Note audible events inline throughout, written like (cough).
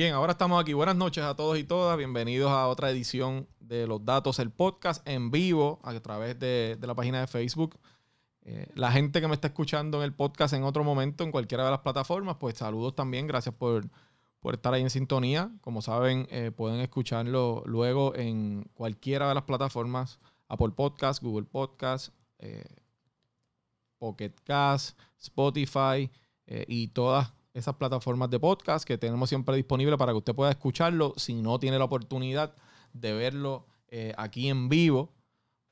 Bien, ahora estamos aquí. Buenas noches a todos y todas. Bienvenidos a otra edición de Los Datos, el podcast en vivo a través de, la página de Facebook. Eh, la gente que me está escuchando en el podcast en otro momento, en cualquiera de las plataformas, pues saludos también. Gracias por, estar ahí en sintonía. Como saben, eh, pueden escucharlo luego en cualquiera de las plataformas: Apple Podcast, Google Podcast, eh, Pocket Cast, Spotify y todas esas plataformas de podcast que tenemos siempre disponibles para que usted pueda escucharlo si no tiene la oportunidad de verlo eh, aquí en vivo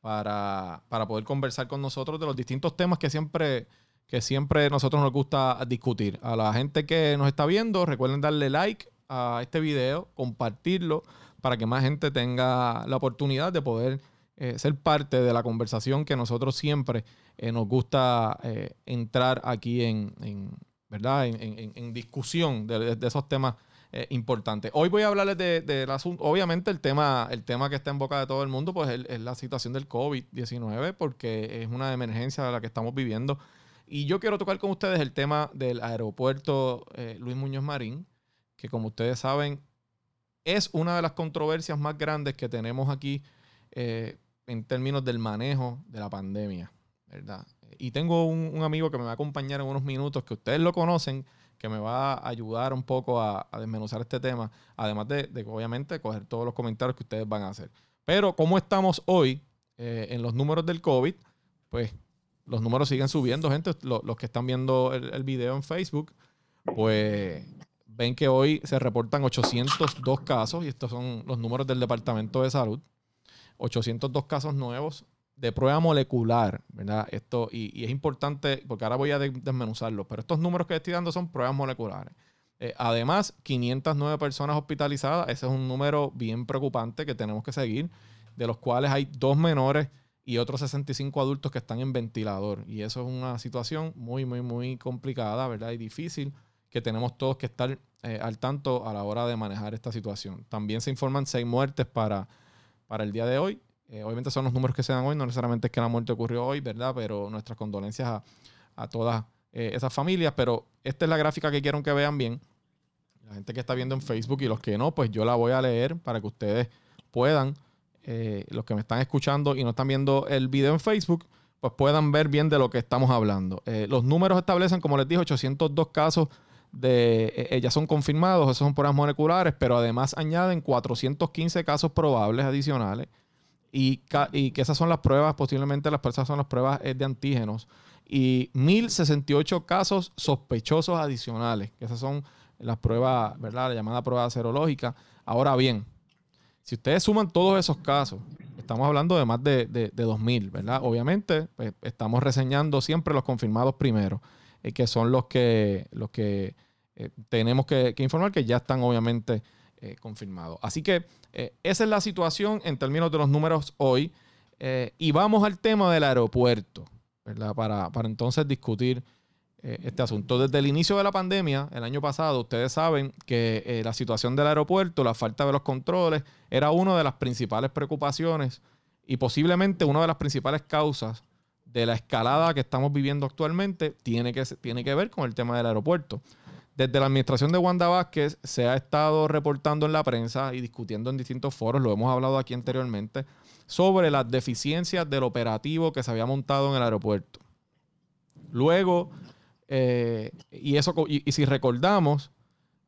para, poder conversar con nosotros de los distintos temas que siempre, que siempre nosotros nos gusta discutir. A la gente que nos está viendo, recuerden darle like a este video, compartirlo para que más gente tenga la oportunidad de poder eh, ser parte de la conversación que nosotros siempre eh, nos gusta entrar aquí en, ¿verdad? En, discusión de, esos temas eh, importantes. Hoy voy a hablarles del asunto, obviamente el tema, el tema que está en boca de todo el mundo, pues es, la situación del COVID-19, porque es una emergencia de la que estamos viviendo. Y yo quiero tocar con ustedes el tema del aeropuerto eh, Luis Muñoz Marín, que como ustedes saben, es una de las controversias más grandes que tenemos aquí eh, en términos del manejo de la pandemia, ¿verdad? Y tengo un, amigo que me va a acompañar en unos minutos, que ustedes lo conocen, que me va a ayudar un poco a, desmenuzar este tema, además de, obviamente coger todos los comentarios que ustedes van a hacer. Pero como estamos hoy eh, en los números del COVID, pues los números siguen subiendo, gente. los que están viendo el, el, video en Facebook, pues ven que hoy se reportan 802 casos, y estos son los números del Departamento de Salud. 802 casos nuevos de prueba molecular, ¿verdad? Esto, y, es importante, porque ahora voy a desmenuzarlo, pero estos números que estoy dando son pruebas moleculares. Eh, además, 509 personas hospitalizadas, ese es un número bien preocupante que tenemos que seguir, de los cuales hay dos menores y otros 65 adultos que están en ventilador. Y eso es una situación muy, muy, muy complicada, ¿verdad? Y difícil que tenemos todos que estar eh, al tanto a la hora de manejar esta situación. También se informan seis muertes para, para el día de hoy eh, obviamente son los números que se dan hoy, no necesariamente es que la muerte ocurrió hoy, ¿verdad? Pero nuestras condolencias a, todas eh, esas familias. Pero esta es la gráfica que quiero que vean bien. La gente que está viendo en Facebook y los que no, pues yo la voy a leer para que ustedes puedan, eh, los que me están escuchando y no están viendo el video en Facebook, pues puedan ver bien de lo que estamos hablando. los números establecen, como les dije, 802 casos de ellas son confirmados, esos son pruebas moleculares, pero además añaden 415 casos probables adicionales y, que esas son las pruebas, posiblemente las personas son las pruebas de antígenos, y 1068 casos sospechosos adicionales, que esas son las pruebas, ¿verdad? La llamada prueba serológica. Ahora bien, si ustedes suman todos esos casos, estamos hablando de más de, de, 2.000, ¿verdad? Obviamente, pues, estamos reseñando siempre los confirmados primero, eh, que son los que, los que eh, tenemos que, informar, que ya están obviamente eh, confirmado. Así que eh, esa es la situación en términos de los números hoy. Eh, y vamos al tema del aeropuerto, ¿verdad? Para, entonces discutir este asunto. Desde el inicio de la pandemia, el año pasado, ustedes saben que la situación del aeropuerto, la falta de los controles, era una de las principales preocupaciones y posiblemente una de las principales causas de la escalada que estamos viviendo actualmente tiene que, tiene que ver con el tema del aeropuerto. Desde la administración de Wanda Vázquez se ha estado reportando en la prensa y discutiendo en distintos foros, lo hemos hablado aquí anteriormente, sobre las deficiencias del operativo que se había montado en el aeropuerto. Luego, eh, y, eso, y, si recordamos,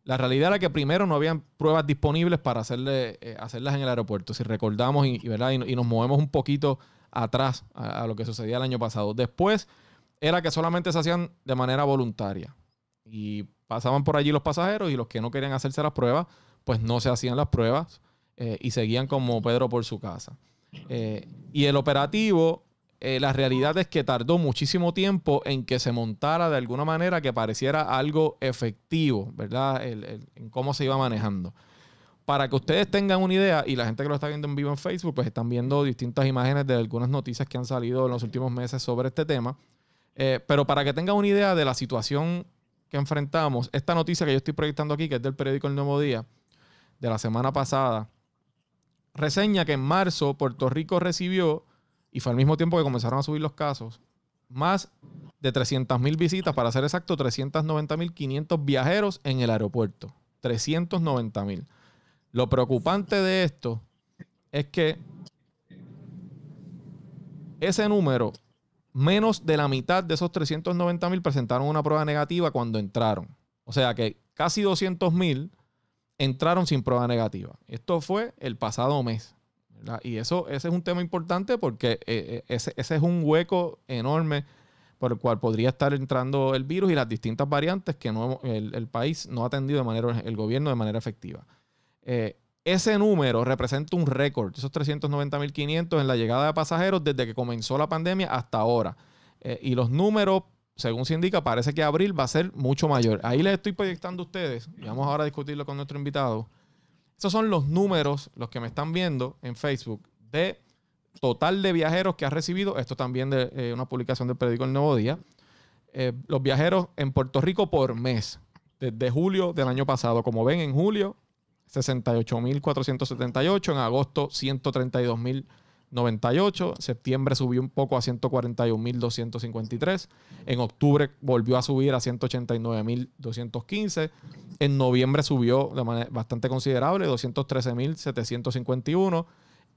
la realidad era que primero no habían pruebas disponibles para hacerle, eh, hacerlas en el aeropuerto. Si recordamos y, ¿verdad? y, nos movemos un poquito atrás a, lo que sucedía el año pasado. Después era que solamente se hacían de manera voluntaria. Y pasaban por allí los pasajeros y los que no querían hacerse las pruebas, pues no se hacían las pruebas eh, y seguían como Pedro por su casa. Eh, y el operativo, eh, la realidad es que tardó muchísimo tiempo en que se montara de alguna manera que pareciera algo efectivo, ¿verdad? en cómo se iba manejando. Para que ustedes tengan una idea, y la gente que lo está viendo en vivo en Facebook, pues están viendo distintas imágenes de algunas noticias que han salido en los últimos meses sobre este tema. pero para que tengan una idea de la situación que enfrentamos, esta noticia que yo estoy proyectando aquí, que es del periódico El Nuevo Día, de la semana pasada, reseña que en marzo Puerto Rico recibió, y fue al mismo tiempo que comenzaron a subir los casos, más de 300 mil visitas, para ser exacto, 390 mil 500 viajeros en el aeropuerto. 390 mil. Lo preocupante de esto es que ese número, menos de la mitad de esos 390 mil presentaron una prueba negativa cuando entraron. O sea que casi 200 mil entraron sin prueba negativa. Esto fue el pasado mes. Y eso, ese es un tema importante porque eh, eh, ese, es un hueco enorme por el cual podría estar entrando el virus y las distintas variantes que no, el, país no ha atendido de manera, el gobierno de manera efectiva. Eh, ese número representa un récord, esos 390.500 en la llegada de pasajeros desde que comenzó la pandemia hasta ahora. y los números, según se indica, parece que abril va a ser mucho mayor. Ahí les estoy proyectando a ustedes, y vamos ahora a discutirlo con nuestro invitado estos son los números, los que me están viendo en Facebook, de total de viajeros que ha recibido. Esto también de eh, una publicación del periódico El Nuevo Día. Eh, los viajeros en Puerto Rico por mes, desde julio del año pasado. Como ven, en julio, 68.478. En agosto, 132.000. 98. Septiembre subió un poco a 141.253. En octubre volvió a subir a 189.215. En noviembre subió de manera bastante considerable, 213.751.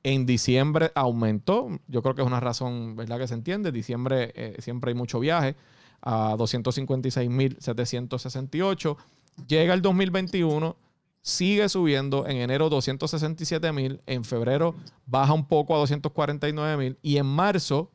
En diciembre aumentó. Yo creo que es una razón, ¿verdad? Que se entiende. Diciembre eh, siempre hay mucho viaje a 256.768. Llega el 2021 sigue subiendo. En enero 267 mil, en febrero baja un poco a 249 mil y en marzo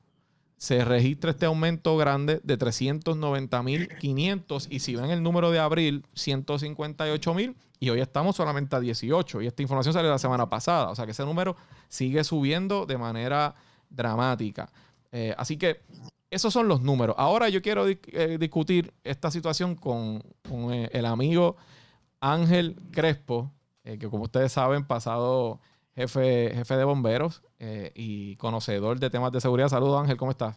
se registra este aumento grande de 390 mil 500 y si ven el número de abril 158 mil y hoy estamos solamente a 18 y esta información salió la semana pasada, o sea que ese número sigue subiendo de manera dramática. Eh, así que esos son los números. Ahora yo quiero eh, discutir esta situación con, eh, el amigo Ángel Crespo, eh, que como ustedes saben, pasado jefe, jefe de bomberos eh, y conocedor de temas de seguridad. Saludos Ángel, ¿cómo estás?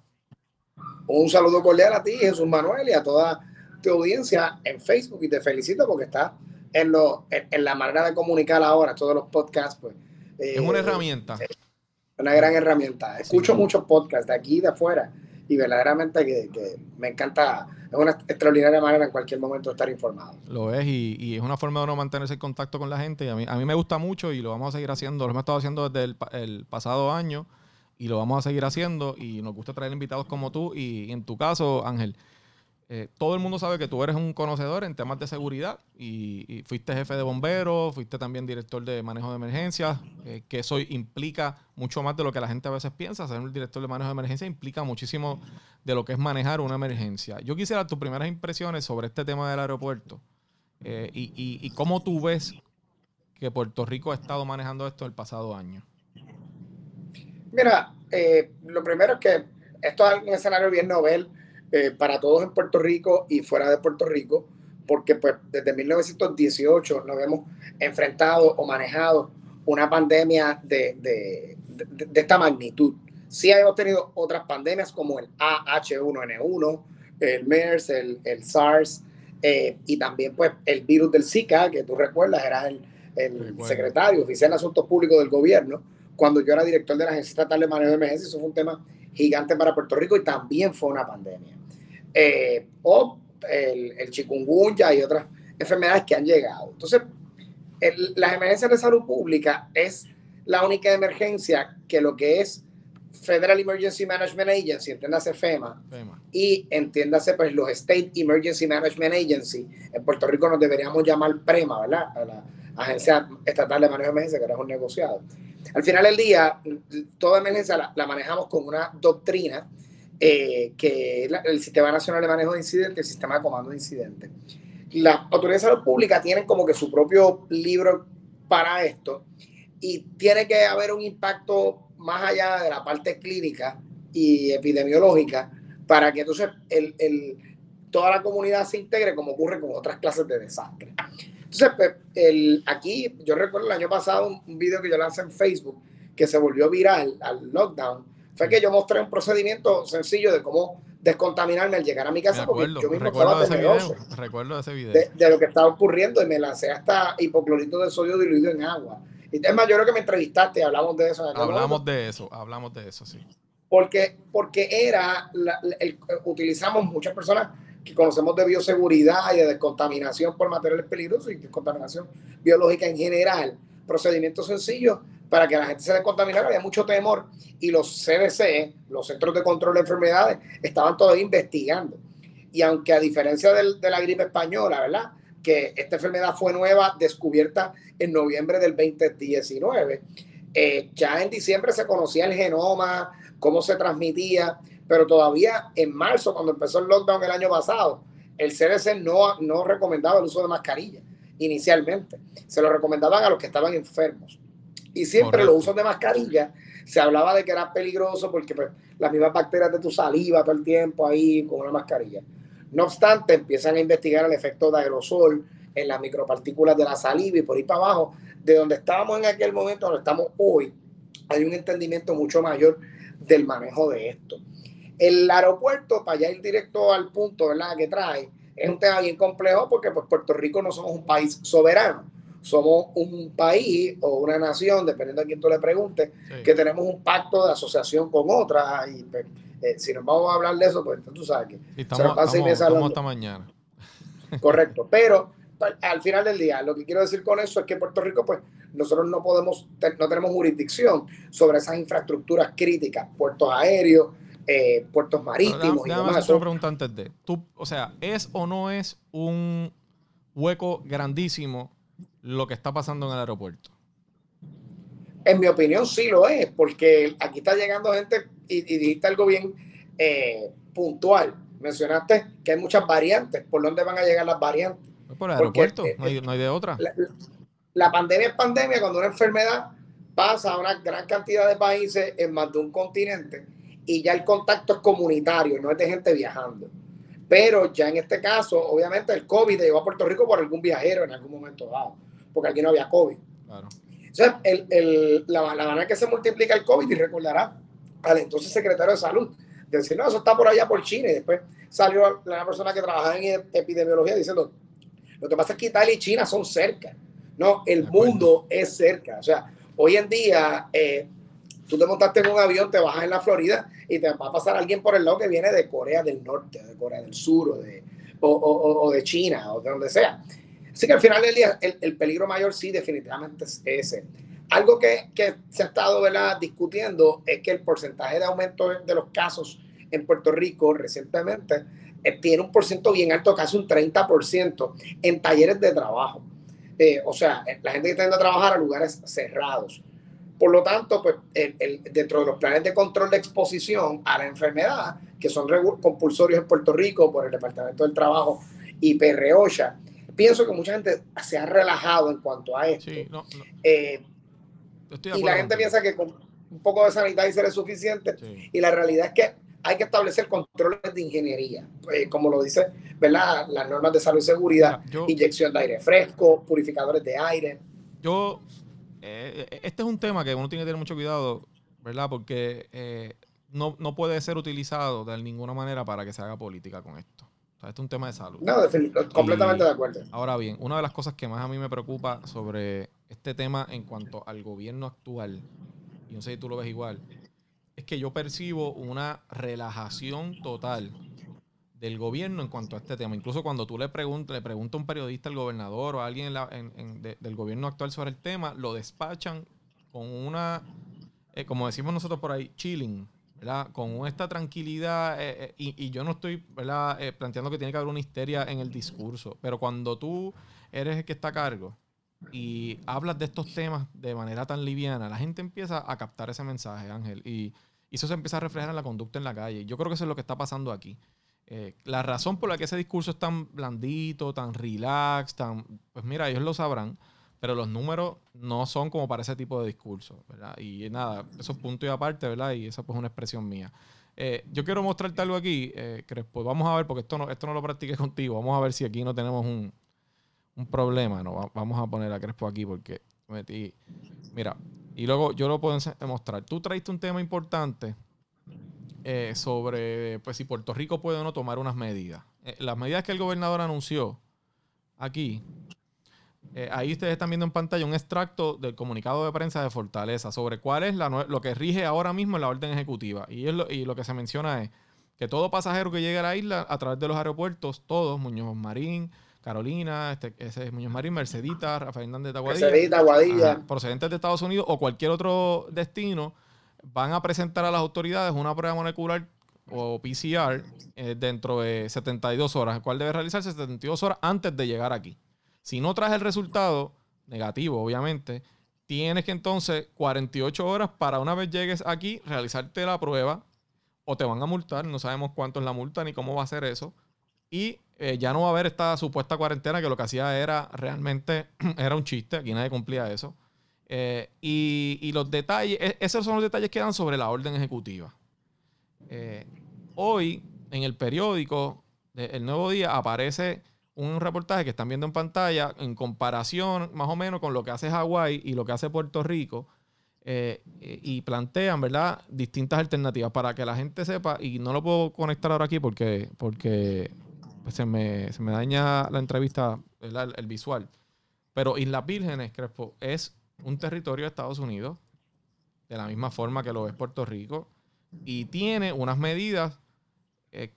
Un saludo cordial a ti, Jesús Manuel, y a toda tu audiencia en Facebook. Y te felicito porque estás en, lo, en, la manera de comunicar ahora, todos los podcasts. Pues, es una eh, herramienta. una gran herramienta. Escucho muchos podcasts de aquí y de afuera y verdaderamente que, me encanta, es una extraordinaria manera en cualquier momento de estar informado. Lo es y, es una forma de uno mantenerse en contacto con la gente. Y a mí, a mí me gusta mucho y lo vamos a seguir haciendo, lo hemos estado haciendo desde el, pasado año y lo vamos a seguir haciendo. Y nos gusta traer invitados como tú y en tu caso, Ángel, eh, todo el mundo sabe que tú eres un conocedor en temas de seguridad y, fuiste jefe de bomberos, fuiste también director de manejo de emergencias, eh, que eso implica mucho más de lo que la gente a veces piensa. Ser un director de manejo de emergencia implica muchísimo de lo que es manejar una emergencia. Yo quisiera tus primeras impresiones sobre este tema del aeropuerto eh, y, cómo tú ves que Puerto Rico ha estado manejando esto el pasado año. Mira, lo primero es que esto es un escenario bien novel eh, para todos en Puerto Rico y fuera de Puerto Rico, porque pues desde 1918 nos hemos enfrentado o manejado una pandemia de, de, de, esta magnitud. Sí hemos tenido otras pandemias como el AH1N1, el MERS, el, el SARS eh, y también pues el virus del Zika, que tú recuerdas, era el, el secretario oficial de Asuntos Públicos del gobierno, cuando yo era director de la Agencia Estatal de Manejo de Emergencia, eso fue un tema gigante para Puerto Rico y también fue una pandemia. Eh, o el, el chikungunya y otras enfermedades que han llegado. Entonces, las emergencias de salud pública es la única emergencia que lo que es Federal Emergency Management Agency, entiéndase FEMA, y entiéndase pues los State Emergency Management Agency, en Puerto Rico nos deberíamos llamar PREMA, ¿verdad? A la Agencia Estatal de Manejo de Emergencia, que era un negociado. Al final del día, toda emergencia la manejamos con una doctrina eh, que el Sistema Nacional de Manejo de Incidentes, el Sistema de Comando de Incidentes. Las autoridades de salud pública tienen como que su propio libro para esto y tiene que haber un impacto más allá de la parte clínica y epidemiológica para que entonces el, el, toda la comunidad se integre como ocurre con otras clases de desastre. Entonces, pues, el, aquí yo recuerdo el año pasado un, un video que yo lancé en Facebook que se volvió viral al lockdown, fue que yo mostré un procedimiento sencillo de cómo descontaminarme al llegar a mi casa, porque yo mismo estaba temeroso recuerdo ese video. De, lo que estaba ocurriendo y me lancé hasta hipoclorito de sodio diluido en agua. Y es más, yo creo que me entrevistaste hablamos de eso. Hablamos de eso, hablamos de eso, sí. Porque, porque era, el, utilizamos muchas personas que conocemos de bioseguridad y de descontaminación por materiales peligrosos y descontaminación biológica en general, procedimientos sencillos para que la gente se descontaminara, había mucho temor y los CDC, los Centros de Control de Enfermedades, estaban todavía investigando. Y aunque a diferencia de la gripe española, ¿verdad? Que esta enfermedad fue nueva, descubierta en noviembre del 2019, eh, ya en diciembre se conocía el genoma, cómo se transmitía, pero todavía en marzo, cuando empezó el lockdown el año pasado, el CDC no, no recomendaba el uso de mascarilla inicialmente. Se lo recomendaban a los que estaban enfermos. Y siempre los usos de mascarilla se hablaba de que era peligroso porque pues, las mismas bacterias de tu saliva todo el tiempo ahí con una mascarilla. No obstante, empiezan a investigar el efecto de aerosol en las micropartículas de la saliva y por ahí para abajo, de donde estábamos en aquel momento, donde estamos hoy, hay un entendimiento mucho mayor del manejo de esto. El aeropuerto, para ya ir directo al punto ¿verdad? que trae, es un tema bien complejo porque pues, Puerto Rico no somos un país soberano somos un país o una nación, dependiendo a quién tú le preguntes, que tenemos un pacto de asociación con otra. Y pues, eh, si nos vamos a hablar de eso, pues tú sabes que estamos, hasta mañana. Correcto, pero al final del día, lo que quiero decir con eso es que Puerto Rico, pues nosotros no podemos, no tenemos jurisdicción sobre esas infraestructuras críticas, puertos aéreos, eh, puertos marítimos. y demás. una pregunta antes de, tú, o sea, ¿es o no es un hueco grandísimo lo que está pasando en el aeropuerto? En mi opinión sí lo es, porque aquí está llegando gente y, dijiste algo bien eh, puntual. Mencionaste que hay muchas variantes. ¿Por dónde van a llegar las variantes? Por el aeropuerto, eh, no, hay, de otra. La, pandemia es pandemia cuando una enfermedad pasa a una gran cantidad de países en más de un continente y ya el contacto es comunitario, no es de gente viajando. Pero ya en este caso, obviamente, el COVID llegó a Puerto Rico por algún viajero en algún momento dado porque aquí no había COVID. Claro. el, el, la, manera que se multiplica el COVID, y recordará al entonces secretario de salud, decir, no, eso está por allá por China, y después salió la persona que trabajaba en epidemiología diciendo, lo que pasa es que Italia y China son cerca, no, el mundo es cerca, o sea, hoy en día, eh, tú te montaste en un avión, te bajas en la Florida y te va a pasar alguien por el lado que viene de Corea del Norte, de Corea del Sur o de, o, o, o de China o de donde sea. Así que al final del día, el, peligro mayor sí definitivamente es ese. Algo que, se ha estado discutiendo es que el porcentaje de aumento de los casos en Puerto Rico recientemente eh, tiene un porcentamiento bien alto, casi un 30% en talleres de trabajo. Eh, o sea, la gente que está yendo a trabajar a lugares cerrados. Por lo tanto, pues, dentro de los planes de control de exposición a la enfermedad, que son compulsorios en Puerto Rico por el Departamento del Trabajo y PROSHA, pienso que mucha gente se ha relajado en cuanto a esto. Eh, y la gente piensa que con un poco de sanitizer es suficiente. Y la realidad es que hay que establecer controles de ingeniería, pues, como lo dice ¿verdad? las normas de salud y seguridad, inyección de aire fresco, purificadores de aire. Yo, eh, este es un tema que uno tiene que tener mucho cuidado, ¿verdad? Porque eh, no, no puede ser utilizado de ninguna manera para que se haga política con esto esto es un tema de salud. No, completamente de acuerdo. Ahora bien, una de las cosas que más a mí me preocupa sobre este tema en cuanto al gobierno actual, y no sé si tú lo ves igual, es que yo percibo una relajación total del gobierno en cuanto a este tema. Incluso cuando tú le preguntas, le pregunta a un periodista al gobernador o a alguien del gobierno actual sobre el tema, lo despachan con una, eh, como decimos nosotros por ahí, chilling. Con esta tranquilidad, eh, eh, y, yo no estoy planteando que tiene que haber una histeria en el discurso, pero cuando tú eres el que está a cargo y hablas de estos temas de manera tan liviana, la gente empieza a captar ese mensaje, Ángel, y, eso se empieza a reflejar en la conducta en la calle. Yo creo que eso es lo que está pasando aquí. La razón por la que ese discurso es tan blandito, tan relax, tan, pues mira, ellos lo sabrán pero los números no son como para ese tipo de discurso, ¿verdad? Y nada, eso es punto y aparte, ¿verdad? Y esa pues es una expresión mía. Eh, yo quiero mostrarte algo aquí, eh, Crespo. Vamos a ver, porque esto no, esto no lo practiqué (laughs) contigo. Vamos a ver si aquí no tenemos un, problema. No, vamos a poner a Crespo aquí porque metí. Mira, y luego yo lo puedo mostrar. Tú traiste un tema importante eh, sobre pues, si Puerto Rico puede o no tomar unas medidas. las medidas que el gobernador anunció aquí eh, ahí ustedes están viendo en pantalla un extracto del comunicado de prensa de Fortaleza sobre cuál es lo que rige ahora mismo en la orden ejecutiva. Y, lo, y lo que se menciona es que todo pasajero que llegue a la isla a través de los aeropuertos, todos, Muñoz Marín, Carolina, este, ese es Muñoz Marín, Mercedita, Rafael Hernández de Aguadilla, Mercedita, Aguadilla. procedentes de Estados Unidos o cualquier otro destino, van a presentar a las autoridades una prueba molecular o PCR eh, dentro de 72 horas, el cual debe realizarse 72 horas antes de llegar aquí. Si no traes el resultado, negativo obviamente, tienes que entonces 48 horas para una vez llegues aquí realizarte la prueba o te van a multar, no sabemos cuánto es la multa ni cómo va a ser eso. Y eh, ya no va a haber esta supuesta cuarentena que lo que hacía era realmente, (clears throat) era un chiste, aquí nadie cumplía eso. Eh, y, los detalles, e, esos son los detalles que dan sobre la orden ejecutiva. Eh, hoy, en el periódico, El Nuevo Día, aparece un reportaje que están viendo en pantalla en comparación más o menos con lo que hace Hawái y lo que hace Puerto Rico. y plantean, ¿verdad? Distintas alternativas para que la gente sepa, y no lo puedo conectar ahora aquí porque, porque pues se, me, daña la entrevista, el, visual. Pero Islas Vírgenes, Crespo, es un territorio de Estados Unidos, de la misma forma que lo es Puerto Rico, y tiene unas medidas eh,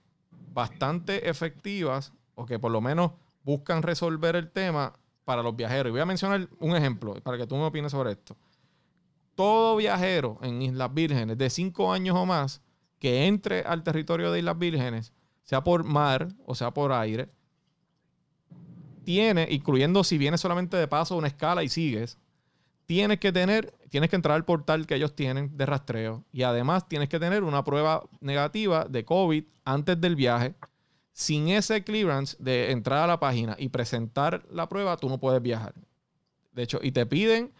bastante efectivas, o que por lo menos buscan resolver el tema para los viajeros. Y voy a mencionar un ejemplo para que tú me opines sobre esto. Todo viajero en Islas Vírgenes de cinco años o más que entre al territorio de Islas Vírgenes sea por mar o sea por aire, tiene, incluyendo si vienes solamente de paso una escala y sigues, tienes que tener, tienes que entrar al portal que ellos tienen de rastreo y además tienes que tener una prueba negativa de COVID antes del viaje. Sin ese clearance de entrar a la página y presentar la prueba, tú no puedes viajar. De hecho, y te piden,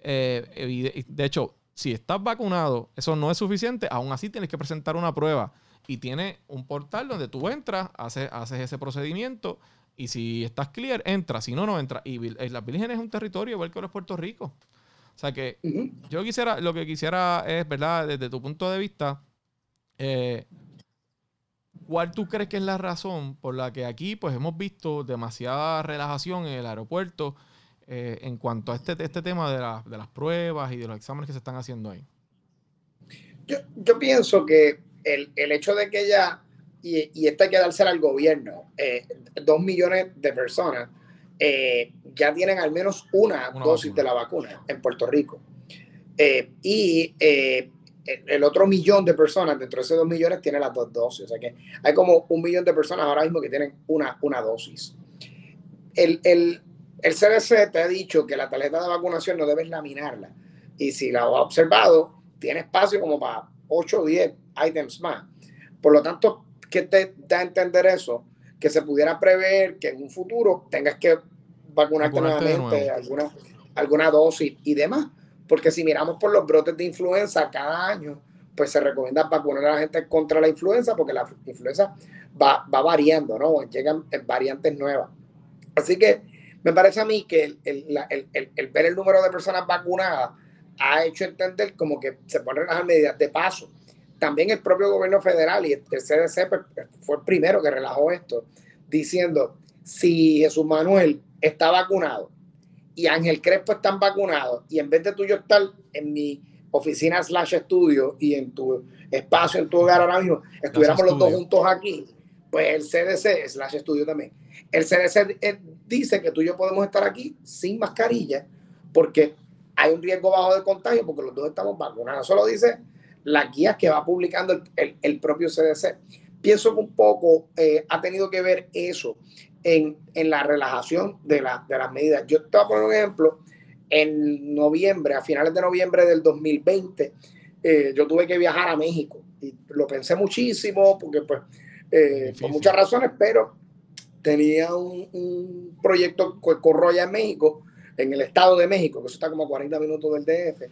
eh, de hecho, si estás vacunado, eso no es suficiente, aún así tienes que presentar una prueba y tiene un portal donde tú entras, haces, haces ese procedimiento y si estás clear, entras, si no, no entras. Y las Vírgenes es un territorio igual que los Puerto Rico. O sea que yo quisiera, lo que quisiera es, ¿verdad? Desde tu punto de vista, eh, ¿cuál tú crees que es la razón por la que aquí pues hemos visto demasiada relajación en el aeropuerto eh, en cuanto a este, este tema de, de, las pruebas y de los exámenes que se están haciendo ahí? Yo, yo pienso que el, el hecho de que ya, y, y esto hay que dársela al gobierno, eh, dos millones de personas eh, ya tienen al menos una, dosis de la vacuna en Puerto Rico. Eh, y el otro millón de personas, dentro de esos dos millones, tienen las dos dosis. O sea que hay como un millón de personas ahora mismo que tienen una, una dosis. El, el, el CDC te ha dicho que la tarjeta de vacunación no debes laminarla. Y si la has observado, tiene espacio como para 8 o 10 items más. Por lo tanto, ¿qué te da a entender eso? Que se pudiera prever que en un futuro tengas que vacunarte, nuevamente, alguna, alguna dosis y demás. Porque si miramos por los brotes de influenza cada año, pues se recomienda vacunar a la gente contra la influenza porque la influenza va, va variando, ¿no? Llegan variantes nuevas. Así que me parece a mí que el, el, el, el ver el número de personas vacunadas ha hecho entender como que se pueden relajar medidas de paso también el propio gobierno federal y el CDC pues, fue el primero que relajó esto, diciendo, si Jesús Manuel está vacunado y Ángel Crespo están vacunados y en vez de tuyo estar en mi oficina slash estudio y en tu espacio, en tu hogar ahora mismo, estuviéramos los dos juntos aquí, pues el CDC slash estudio también. El CDC eh, dice que tú y yo podemos estar aquí sin mascarilla porque hay un riesgo bajo de contagio porque los dos estamos vacunados. Eso lo dice las guías que va publicando el, propio CDC. Pienso que un poco eh, ha tenido que ver eso en, la relajación de, de las medidas. Yo te voy a poner un ejemplo. En noviembre, a finales de noviembre del 2020, eh, yo tuve que viajar a México y lo pensé muchísimo porque, pues, eh, por muchas razones, pero tenía un, proyecto que corro allá en México, en el Estado de México, que eso está como a 40 minutos del DF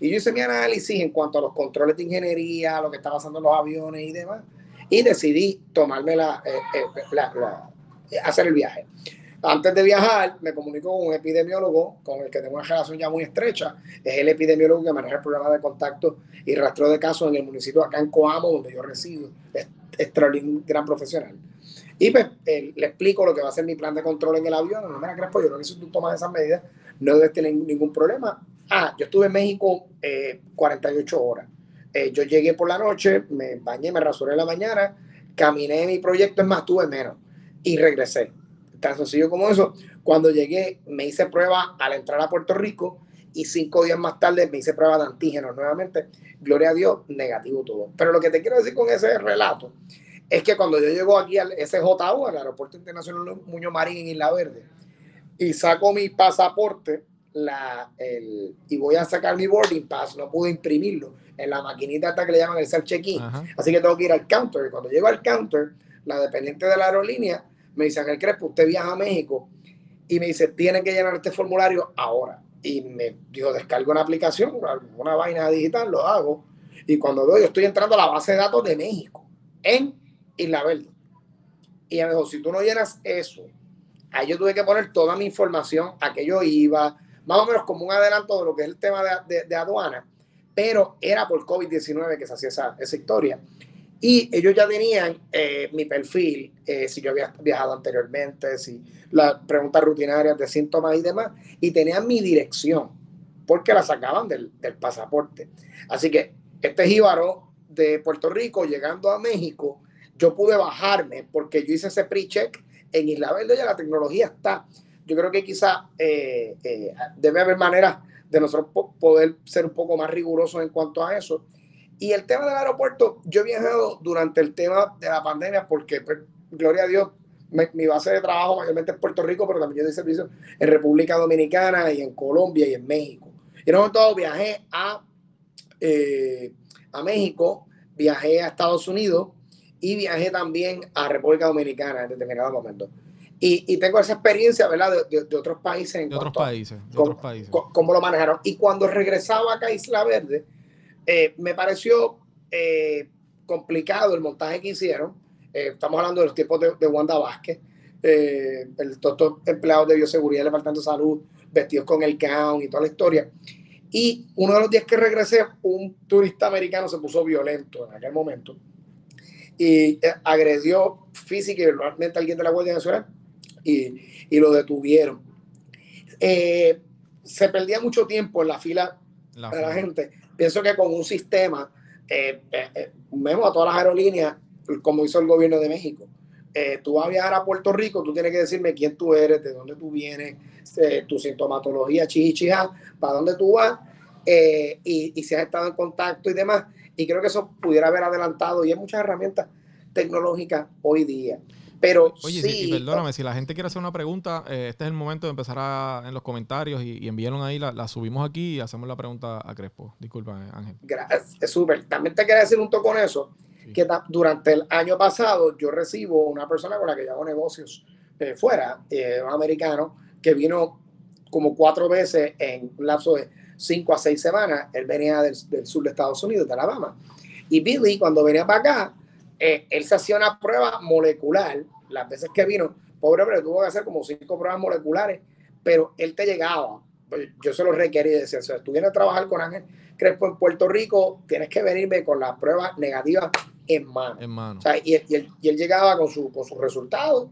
y yo hice mi análisis en cuanto a los controles de ingeniería, lo que está pasando en los aviones y demás. Y decidí tomarme la, eh, eh, hacer el viaje. Antes de viajar, me comunico con un epidemiólogo con el que tengo una relación ya muy estrecha. Es el epidemiólogo que maneja el programa de contacto y rastreo de casos en el municipio acá en Coamo, donde yo resido. Es extraordinario, gran profesional. Y pues, le explico lo que va a ser mi plan de control en el avión. No me la yo creo que si tú tomas esas medidas, no debes tener ningún problema. Ah, yo estuve en México 48 eh, horas. eh, yo llegué por la noche, me bañé, me rasuré en la mañana, caminé mi proyecto, es más, tuve menos y regresé. Tan sencillo como eso. Cuando llegué, me hice prueba al entrar a Puerto Rico y cinco días más tarde me hice prueba de antígenos nuevamente. Gloria a Dios, negativo todo. Pero lo que te quiero decir con ese relato es que cuando yo llego aquí al SJU, al Aeropuerto Internacional Muñoz Marín en Isla Verde, y saco mi pasaporte la, el, y voy a sacar mi boarding pass, no pude imprimirlo en la maquinita hasta que le llaman el self-check-in. Así que tengo que ir al counter. Y cuando llego al counter, la dependiente de la aerolínea me dice, Ángel Crespo, usted viaja a México y me dice, tiene que llenar este formulario ahora. Y me dijo, descargo una aplicación, una vaina digital, lo hago. Y cuando veo, yo estoy entrando a la base de datos de México en Isla Verde. Y ella me dijo, si tú no llenas eso, ahí yo tuve que poner toda mi información a que yo iba, más o menos como un adelanto de lo que es el tema de, de, aduana, pero era por COVID-19 que se hacía esa, esa historia. Y ellos ya tenían eh, mi perfil, eh, si yo había viajado anteriormente, si las preguntas rutinarias de síntomas y demás, y tenían mi dirección, porque la sacaban del, del pasaporte. Así que este jíbaro de Puerto Rico llegando a México, yo pude bajarme porque yo hice ese pre-check en Isla Verde, ya la tecnología está. Yo creo que quizá eh, debe haber maneras de nosotros poder ser un poco más rigurosos en cuanto a eso y el tema del aeropuerto, yo he viajado durante el tema de la pandemia porque, pues, gloria a Dios, mi base de trabajo mayormente es Puerto Rico, pero también yo doy servicio en República Dominicana y en Colombia y en México. Y en un momento viajé a, eh, a México, viajé a Estados Unidos y viajé también a República Dominicana en determinado momento. Y, y tengo esa experiencia, ¿verdad? De, de, otros países. de otros países. De otros países. Cómo, lo manejaron. Y cuando regresaba acá a Isla Verde, eh, me pareció eh, complicado el montaje que hicieron. Eh, estamos hablando de los tiempos de, Wanda Vázquez, el, todos estos empleados de bioseguridad del Departamento de Salud, vestidos con el gown y toda la historia. Y uno de los días que regresé, un turista americano se puso violento en aquel momento y agredió física y verbalmente a alguien de la Guardia Nacional y, y lo detuvieron. se perdía mucho tiempo en la fila de la gente pienso que con un sistema, eh, eh, eh a todas las aerolíneas, como hizo el gobierno de México. Eh, tú vas a viajar a Puerto Rico, tú tienes que decirme quién tú eres, de dónde tú vienes, tu sintomatología, chichichija, para dónde tú vas y, y si has estado en contacto y demás. Y creo que eso pudiera haber adelantado y hay muchas herramientas tecnológicas hoy día. Pero Oye, sí, perdóname, si la gente quiere hacer una pregunta, eh, este es el momento de empezar en los comentarios y, y envíenlo ahí, la, subimos aquí y hacemos la pregunta a Crespo. Disculpa, eh, Ángel. Gracias, súper. También te quería decir un toque con eso, que durante el año pasado yo recibo una persona con la que yo hago negocios eh, fuera, un americano, que vino como cuatro veces en un lapso de cinco a seis semanas. Él venía del, del sur de Estados Unidos, de Alabama. Y Billy, cuando venía para acá, eh, él se hacía una prueba molecular, las veces que vino, pobre hombre, tuvo que hacer como cinco pruebas moleculares, pero él te llegaba, pues, yo se lo requería y decía, si tú vienes a trabajar con Ángel Crespo en Puerto Rico, tienes que venirme con las pruebas negativas en mano. En mano. y, él, llegaba con, su, con sus resultados,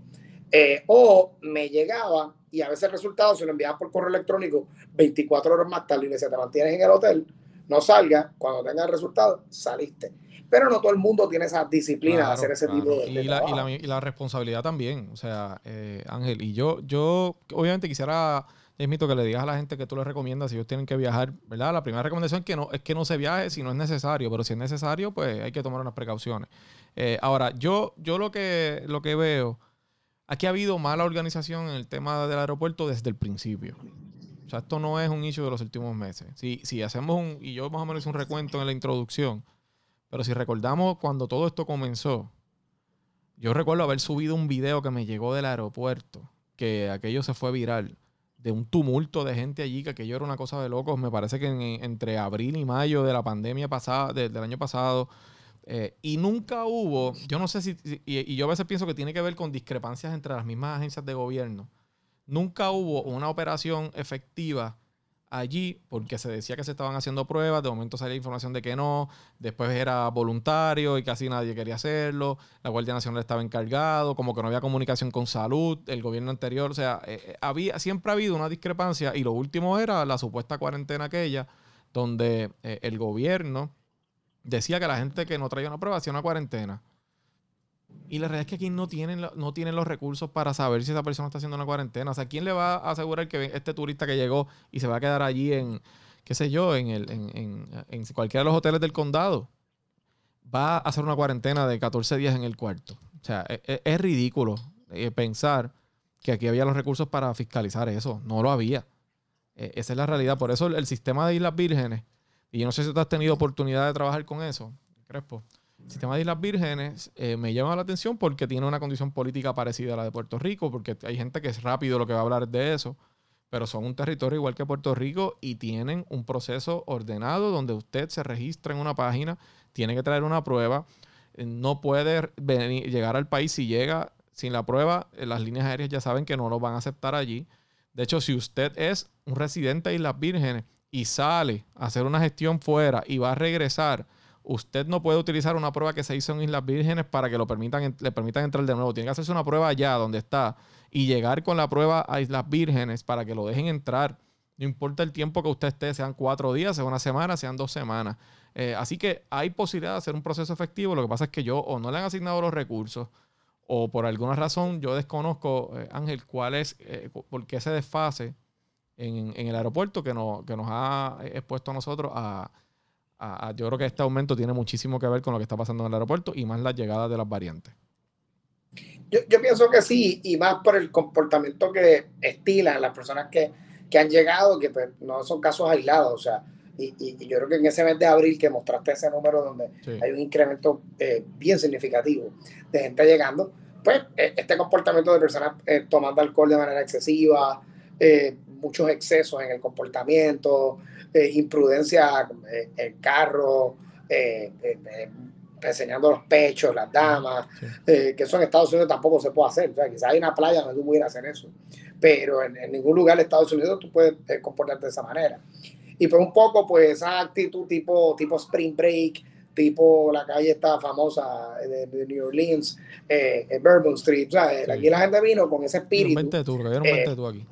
eh, o me llegaba y a veces el resultado se lo enviaba por correo electrónico 24 horas más tarde y le decía, te mantienes en el hotel, no salgas, cuando tengas el resultado, saliste pero no todo el mundo tiene esa disciplina de hacer ese tipo de, y, la, y, la, responsabilidad también, o sea, eh, Ángel, y yo, yo obviamente quisiera, es mito que le digas a la gente que tú les recomiendas si ellos tienen que viajar, ¿verdad? La primera recomendación es que no, es que no se viaje si no es necesario, pero si es necesario, pues hay que tomar unas precauciones. Eh, ahora, yo, yo lo que, lo que veo, aquí ha habido mala organización en el tema del aeropuerto desde el principio. O sea, esto no es un issue de los últimos meses. Si, si hacemos un, y yo más o menos hice un recuento en la introducción, pero si recordamos cuando todo esto comenzó, yo recuerdo haber subido un video que me llegó del aeropuerto, que aquello se fue viral, de un tumulto de gente allí, que aquello era una cosa de locos. Me parece que entre abril y mayo de la pandemia pasada, del año pasado, eh, y nunca hubo, yo no sé si, y, yo a veces pienso que tiene que ver con discrepancias entre las mismas agencias de gobierno. Nunca hubo una operación efectiva allí porque se decía que se estaban haciendo pruebas, de momento salía información de que no, después era voluntario y casi nadie quería hacerlo, la Guardia Nacional estaba encargado, como que no había comunicación con salud, el gobierno anterior, o sea, eh, eh, había, siempre ha habido una discrepancia y lo último era la supuesta cuarentena aquella, donde eh, el gobierno decía que la gente que no traía una prueba hacía una cuarentena. Y la realidad es que aquí no tienen, no tienen los recursos para saber si esa persona está haciendo una cuarentena. O sea, ¿quién le va a asegurar que este turista que llegó y se va a quedar allí en, qué sé yo, en, el, en, en, cualquiera de los hoteles del condado? Va a hacer una cuarentena de 14 días en el cuarto. O sea, es, e, es ridículo eh, pensar que aquí había los recursos para fiscalizar eso. No lo había. E, esa es la realidad. Por eso el, sistema de Islas Vírgenes, y yo no sé si tú has tenido oportunidad de trabajar con eso, Crespo el sistema de Islas Vírgenes eh, me llama la atención porque tiene una condición política parecida a la de Puerto Rico, porque hay gente que es rápido lo que va a hablar de eso, pero son un territorio igual que Puerto Rico y tienen un proceso ordenado donde usted se registra en una página, tiene que traer una prueba, eh, no puede venir, llegar al país si llega sin la prueba, eh, las líneas aéreas ya saben que no lo van a aceptar allí. De hecho, si usted es un residente de Islas Vírgenes y sale a hacer una gestión fuera y va a regresar, usted no puede utilizar una prueba que se hizo en Islas Vírgenes para que lo permitan, le permitan entrar de nuevo. Tiene que hacerse una prueba allá donde está y llegar con la prueba a Islas Vírgenes para que lo dejen entrar. No importa el tiempo que usted esté, sean cuatro días, sean una semana, sean dos semanas. Eh, así que hay posibilidad de hacer un proceso efectivo. Lo que pasa es que yo o no le han asignado los recursos o por alguna razón yo desconozco, eh, Ángel, cuál es, eh, por qué ese desfase en, el aeropuerto que nos ha expuesto a nosotros a yo creo que este aumento tiene muchísimo que ver con lo que está pasando en el aeropuerto y más la llegada de las variantes. Yo, yo pienso que sí, y más por el comportamiento que estilan las personas que, que han llegado, que pues, no son casos aislados, o sea, y, y, yo creo que en ese mes de abril que mostraste ese número donde hay un incremento eh, bien significativo de gente llegando, pues e, este comportamiento de personas eh, tomando alcohol de manera excesiva, eh, muchos excesos en el comportamiento, eh, imprudencia eh, en carro, eh, enseñando los pechos, las damas, que eso en Estados Unidos tampoco se puede hacer. O sea, quizás hay una playa donde tú pudieras hacer eso, pero en, ningún lugar de Estados Unidos tú puedes comportarte de esa manera. Y por un poco, pues esa actitud tipo, tipo Spring Break, tipo la calle esta famosa de, New Orleans, Bourbon Street. Aquí la gente vino con ese espíritu. Tú, tú aquí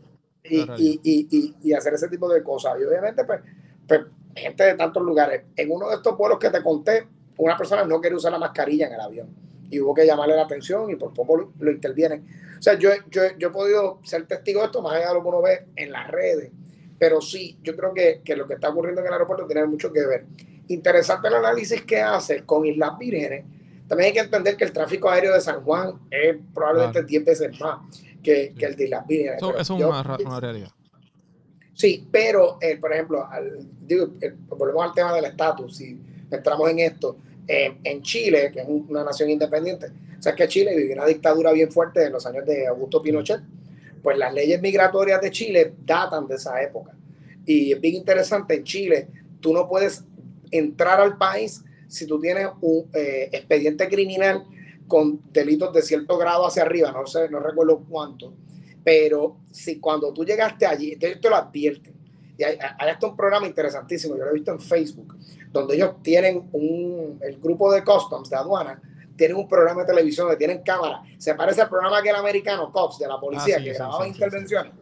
y, y, y, hacer ese tipo de cosas. Y obviamente, pues, pues, gente de tantos lugares. En uno de estos vuelos que te conté, una persona no quiere usar la mascarilla en el avión y hubo que llamarle la atención y por poco lo, intervienen. O sea, yo, yo, yo, he podido ser testigo de esto, más allá de lo que uno ve en las redes, pero sí, yo creo que, que lo que está ocurriendo en el aeropuerto tiene mucho que ver. Interesante el análisis que hace con Islas Vírgenes. También hay que entender que el tráfico aéreo de San Juan es probablemente 10 veces más que, el de las Vírgenes. Eso, es una, realidad. Sí, pero, eh, por ejemplo, digo, eh, volvemos al tema del estatus, si entramos en esto, en Chile, que es una nación independiente, o sea que Chile vivió una dictadura bien fuerte en los años de Augusto Pinochet, pues las leyes migratorias de Chile datan de esa época. Y es bien interesante, en Chile tú no puedes entrar al país si tú tienes un eh, expediente criminal con delitos de cierto grado hacia arriba, no sé, no recuerdo cuánto, pero si cuando tú llegaste allí, entonces te lo advierten. Y hay, hasta un programa interesantísimo, yo lo he visto en Facebook, donde ellos tienen un, el grupo de customs, de aduana, tienen un programa de televisión donde tienen cámara. Se parece al programa que el americano, Cops, de la policía, ah, que grababa intervenciones.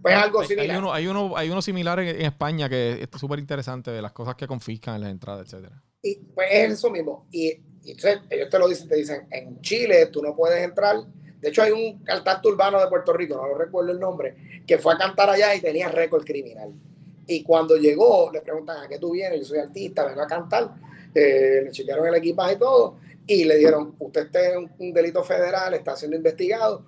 Pues algo similar. Hay uno, hay uno, hay uno similar en, España que es súper interesante de las cosas que confiscan en las entradas, etcétera. Y pues es eso mismo. Y y entonces ellos te lo dicen, te dicen, en Chile tú no puedes entrar. De hecho, hay un cantante urbano de Puerto Rico, no recuerdo el nombre, que fue a cantar allá y tenía récord criminal. Y cuando llegó, le preguntan a qué tú vienes, yo soy artista, vengo a cantar. Eh, le chequearon el equipaje y todo, y le dijeron, usted está en un, delito federal, está siendo investigado,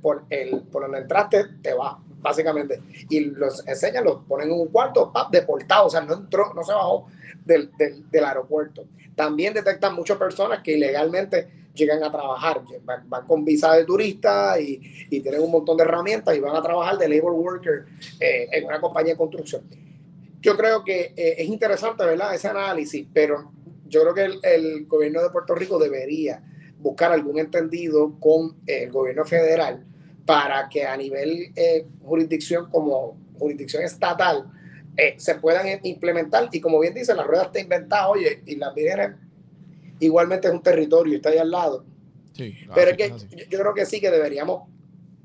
por, el, por donde entraste, te va, básicamente. Y los enseñan, los ponen en un cuarto, pap, deportado, o sea, no entró, no se bajó del, del, aeropuerto. También detectan muchas personas que ilegalmente llegan a trabajar, van, con visa de turista y, y, tienen un montón de herramientas y van a trabajar de labor worker eh, en una compañía de construcción. Yo creo que eh, es interesante, ¿verdad? Ese análisis, pero yo creo que el, gobierno de Puerto Rico debería buscar algún entendido con el gobierno federal para que a nivel eh, jurisdicción como jurisdicción estatal eh, se puedan implementar. Y como bien dice, la rueda está inventada, oye, y las Vírgenes igualmente es un territorio, está ahí al lado. Pero es que yo, creo que sí que deberíamos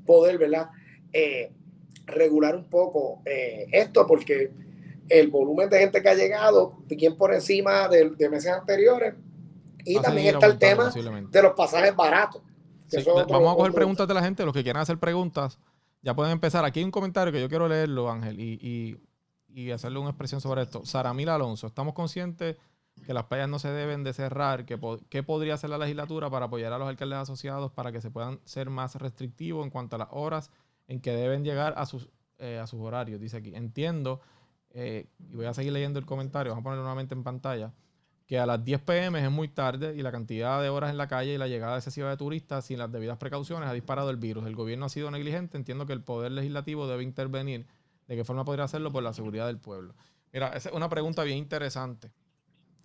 poder, ¿verdad? Eh, regular un poco eh, esto, porque el volumen de gente que ha llegado, bien por encima de, meses anteriores. Y también está el tema de los pasajes baratos. Vamos a coger preguntas de la gente, los que quieran hacer preguntas, ya pueden empezar. Aquí hay un comentario que yo quiero leerlo, Ángel, y, y, hacerle una expresión sobre esto. Saramil Alonso, estamos conscientes que las playas no se deben de cerrar. ¿Qué, ¿Qué podría hacer la legislatura para apoyar a los alcaldes asociados para que se puedan ser más restrictivos en cuanto a las horas en que deben llegar a sus, eh, a sus horarios? Dice aquí, entiendo eh, y voy a seguir leyendo el comentario, vamos a ponerlo nuevamente en pantalla, que a las 10 pm es muy tarde y la cantidad de horas en la calle y la llegada excesiva de turistas sin las debidas precauciones ha disparado el virus. El gobierno ha sido negligente, entiendo que el poder legislativo debe intervenir. ¿De qué forma podría hacerlo? Por la seguridad del pueblo. Mira, esa es una pregunta bien interesante.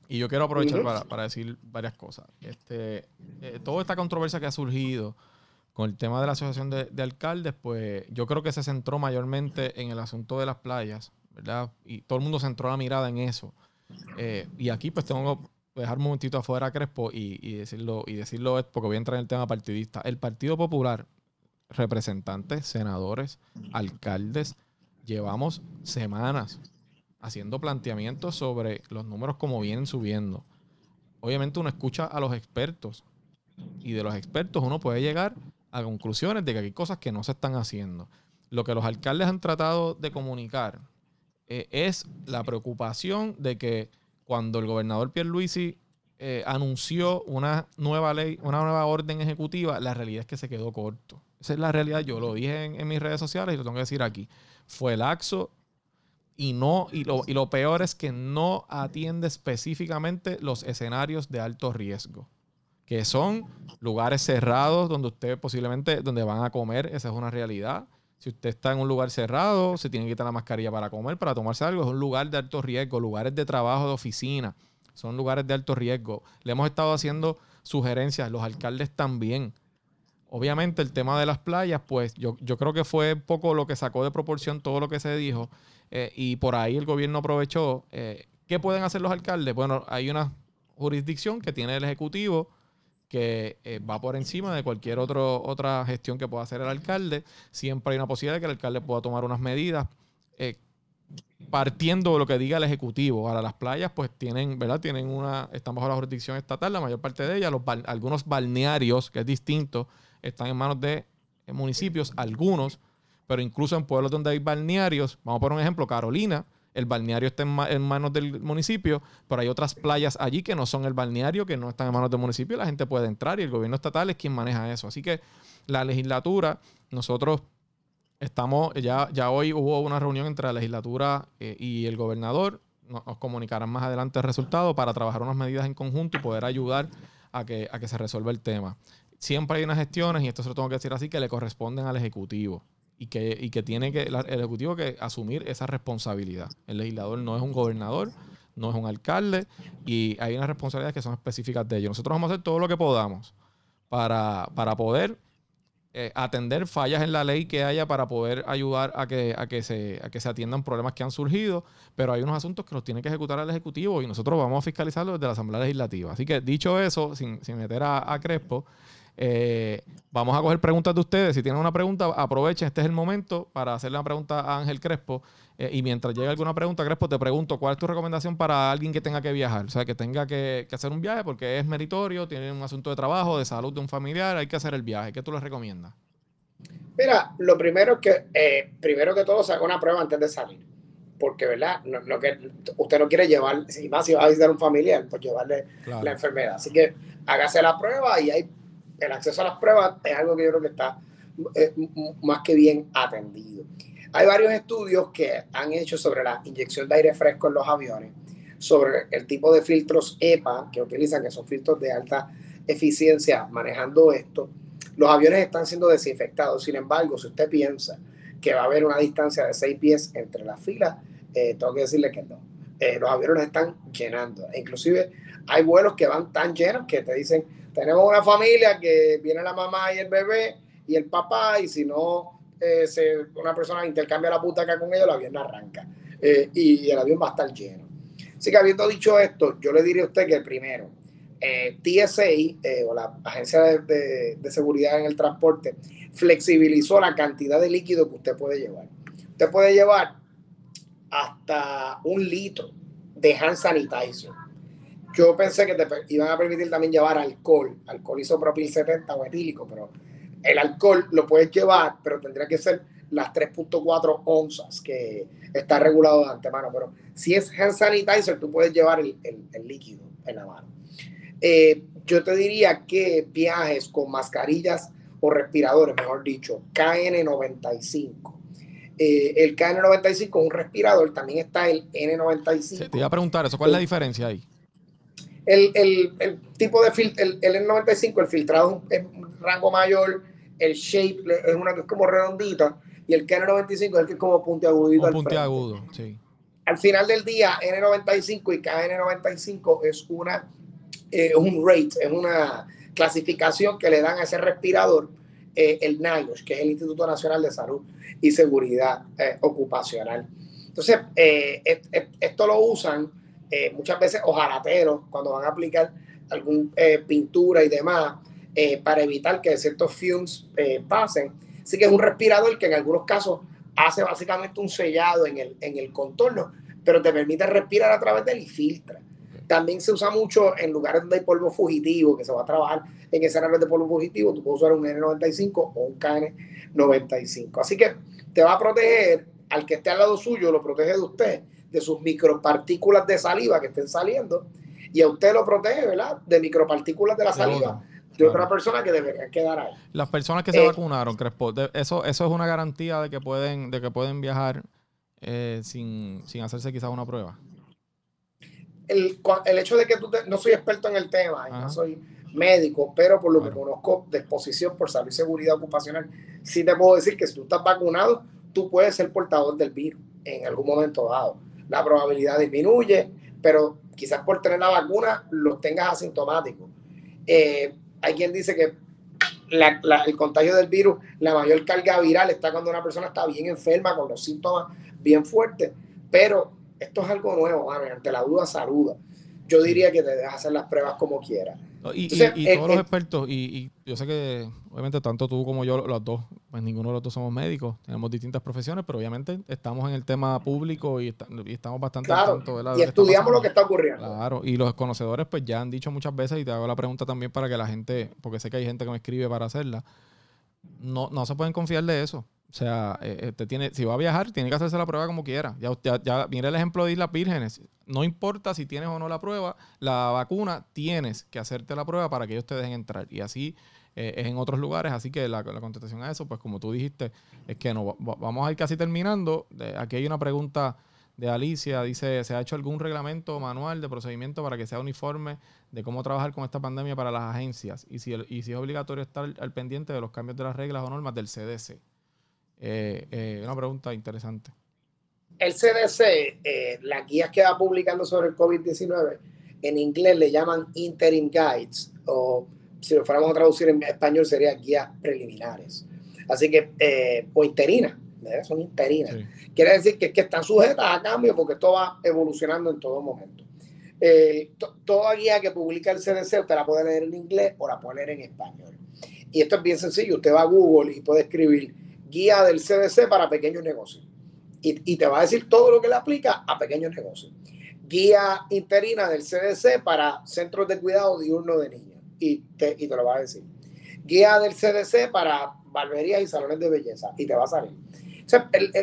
Y yo quiero aprovechar para, decir varias cosas. Este, eh, toda esta controversia que ha surgido con el tema de la asociación de, de, alcaldes, pues yo creo que se centró mayormente en el asunto de las playas, ¿verdad? Y todo el mundo centró la mirada en eso. Eh, y aquí pues tengo que dejar un momentito afuera a Crespo y, decirlo, y decirlo es porque voy a entrar en el tema partidista. El Partido Popular, representantes, senadores, alcaldes, llevamos semanas haciendo planteamientos sobre los números como vienen subiendo. Obviamente uno escucha a los expertos y de los expertos uno puede llegar a conclusiones de que hay cosas que no se están haciendo. Lo que los alcaldes han tratado de comunicar eh, es la preocupación de que cuando el gobernador Pierluisi eh, anunció una nueva ley, una nueva orden ejecutiva, la realidad es que se quedó corto. Esa es la realidad. Yo lo dije en, mis redes sociales y lo tengo que decir aquí. Fue laxo y no, y lo, y lo peor es que no atiende específicamente los escenarios de alto riesgo que son lugares cerrados donde usted posiblemente, donde van a comer, esa es una realidad. Si usted está en un lugar cerrado, se tiene que quitar la mascarilla para comer, para tomarse algo. Es un lugar de alto riesgo. Lugares de trabajo, de oficina, son lugares de alto riesgo. Le hemos estado haciendo sugerencias, los alcaldes también. Obviamente el tema de las playas, pues yo, yo creo que fue poco lo que sacó de proporción todo lo que se dijo. Eh, y por ahí el gobierno aprovechó. Eh, ¿Qué pueden hacer los alcaldes? Bueno, hay una jurisdicción que tiene el Ejecutivo que eh, va por encima de cualquier otro, otra gestión que pueda hacer el alcalde. Siempre hay una posibilidad de que el alcalde pueda tomar unas medidas eh, partiendo de lo que diga el Ejecutivo. Ahora, las playas, pues tienen, ¿verdad? Tienen una, están bajo la jurisdicción estatal, la mayor parte de ellas. Los, algunos balnearios, que es distinto, están en manos de eh, municipios, algunos, pero incluso en pueblos donde hay balnearios, vamos a poner un ejemplo, Carolina, el balneario está en, manos del municipio, pero hay otras playas allí que no son el balneario, que no están en manos del municipio, la gente puede entrar y el gobierno estatal es quien maneja eso. Así que la legislatura, nosotros estamos, ya, ya hoy hubo una reunión entre la legislatura eh, y el gobernador, nos, comunicarán más adelante el resultado para trabajar unas medidas en conjunto y poder ayudar a que, a que se resuelva el tema. Siempre hay unas gestiones, y esto se lo tengo que decir así, que le corresponden al Ejecutivo y que, que tiene que el Ejecutivo que asumir esa responsabilidad. El legislador no es un gobernador, no es un alcalde y hay unas responsabilidades que son específicas de ellos. Nosotros vamos a hacer todo lo que podamos para, para poder eh, atender fallas en la ley que haya para poder ayudar a que, a, que se, a que se atiendan problemas que han surgido, pero hay unos asuntos que los tiene que ejecutar el Ejecutivo y nosotros vamos a fiscalizarlo desde la Asamblea Legislativa. Así que dicho eso, sin, sin meter a Crespo, eh, vamos a coger preguntas de ustedes. Si tienen una pregunta, aprovechen. Este es el momento para hacerle una pregunta a Ángel Crespo. Eh, y mientras llegue alguna pregunta, Crespo, te pregunto, ¿cuál es tu recomendación para alguien que tenga que viajar? O sea, que tenga que, hacer un viaje porque es meritorio, tiene un asunto de trabajo, de salud de un familiar, hay que hacer el viaje. ¿Qué tú les recomiendas? Mira, lo primero es que, eh, primero que todo, se haga una prueba antes de salir. Porque, ¿verdad? lo que usted no quiere llevar, si más si va a visitar a un familiar, pues llevarle la enfermedad. Así que hágase la prueba y hay el acceso a las pruebas es algo que yo creo que está eh, más que bien atendido. Hay varios estudios que han hecho sobre la inyección de aire fresco en los aviones, sobre el tipo de filtros EPA que utilizan, que son filtros de alta eficiencia manejando esto. Los aviones están siendo desinfectados, sin embargo, si usted piensa que va a haber una distancia de seis pies entre las filas, eh, tengo que decirle que no. Eh, los aviones están llenando. E inclusive hay vuelos que van tan llenos que te dicen, tenemos una familia que viene la mamá y el bebé y el papá, y si no, eh, se, una persona intercambia la puta acá con ellos, el avión arranca eh, y el avión va a estar lleno. Así que habiendo dicho esto, yo le diría a usted que primero, eh, TSA o la Agencia de, de, Seguridad en el Transporte flexibilizó la cantidad de líquido que usted puede llevar. Usted puede llevar hasta un litro de hand sanitizer. Yo pensé que te iban a permitir también llevar alcohol, alcohol isopropil 70 o etílico, pero el alcohol lo puedes llevar, pero tendría que ser las 3.4 onzas que está regulado de antemano. Pero si es hand sanitizer, tú puedes llevar el, líquido en la mano. Eh, yo te diría que viajes con mascarillas o respiradores, mejor dicho, KN95. Eh, el KN95 es un respirador, también está el N95. te iba a preguntar eso, ¿cuál es la diferencia ahí? El, tipo de el, el N95, el filtrado es un rango mayor, el shape es una que es como redondita y el N95 es el que es como puntiagudito. Puntiagudo, sí. Al final del día, N95 y KN95 es una eh, un rate, es una clasificación que le dan a ese respirador eh, el NIOSH, que es el Instituto Nacional de Salud y Seguridad eh, Ocupacional. Entonces, esto lo usan muchas veces ojalateros cuando van a aplicar alguna pintura y demás para evitar que ciertos fumes pasen. Así que es un respirador que en algunos casos hace básicamente un sellado en el, en el contorno, pero te permite respirar a través de él y filtra. También se usa mucho en lugares donde hay polvo fugitivo, que se va a trabajar en escenarios de polvo fugitivo. Tú puedes usar un N95 o un KN95. Así que te va a proteger al que esté al lado suyo, lo protege de usted, de sus micropartículas de saliva que estén saliendo. Y a usted lo protege, ¿verdad? De micropartículas de la saliva de otra persona que debería quedar ahí. Las personas que se eh, vacunaron, Crespo, eso, eso es una garantía de que pueden, de que pueden viajar eh, sin, sin hacerse quizás una prueba el, el hecho de que tú no soy experto en el tema, no soy médico, pero por lo que conozco de exposición por salud y seguridad ocupacional, sí te puedo decir que si tú estás vacunado, tú puedes ser portador del virus en algún momento dado. La probabilidad disminuye, pero quizás por tener la vacuna lo tengas asintomático. Eh, hay quien dice que el contagio del virus, la mayor carga viral está cuando una persona está bien enferma, con los síntomas bien fuertes, pero esto es algo nuevo, ante la duda saluda. Yo diría que te dejas hacer las pruebas como quieras. Y, todos los expertos, y, yo sé que obviamente tanto tú como yo, los dos, pues ninguno de los dos somos médicos, tenemos distintas profesiones, pero obviamente estamos en el tema público y, estamos bastante claro, y estudiamos lo que está ocurriendo. Claro, y los conocedores pues ya han dicho muchas veces, y te hago la pregunta también para que la gente, porque sé que hay gente que me escribe para hacerla, no, no se pueden confiar de eso. O sea, eh, eh, tiene, si va a viajar, tiene que hacerse la prueba como quiera. Ya, ya, ya mira el ejemplo de Islas Vírgenes. No importa si tienes o no la prueba, la vacuna tienes que hacerte la prueba para que ellos te dejen entrar. Y así eh, es en otros lugares. Así que la, contestación a eso, pues como tú dijiste, es que no. Vamos a ir casi terminando. Aquí hay una pregunta de Alicia. Dice, ¿se ha hecho algún reglamento manual de procedimiento para que sea uniforme de cómo trabajar con esta pandemia para las agencias? Y si, y si es obligatorio estar al pendiente de los cambios de las reglas o normas del CDC. Eh, eh, una pregunta interesante. El CDC, eh, las guías que va publicando sobre el COVID-19, en inglés le llaman interim guides, o si lo fuéramos a traducir en español sería guías preliminares. Así que, o interinas, son interinas. Quiere decir que, que están sujetas a cambio porque esto va evolucionando en todo momento. toda guía que publica el CDC usted la puede leer en inglés o la puede leer en español. Y esto es bien sencillo. Usted va a Google y puede escribir guía del CDC para pequeños negocios. Y, te va a decir todo lo que le aplica a pequeños negocios. Guía interina del CDC para centros de cuidado diurno de niños. Y te, lo va a decir. Guía del CDC para barberías y salones de belleza. Y te va a salir.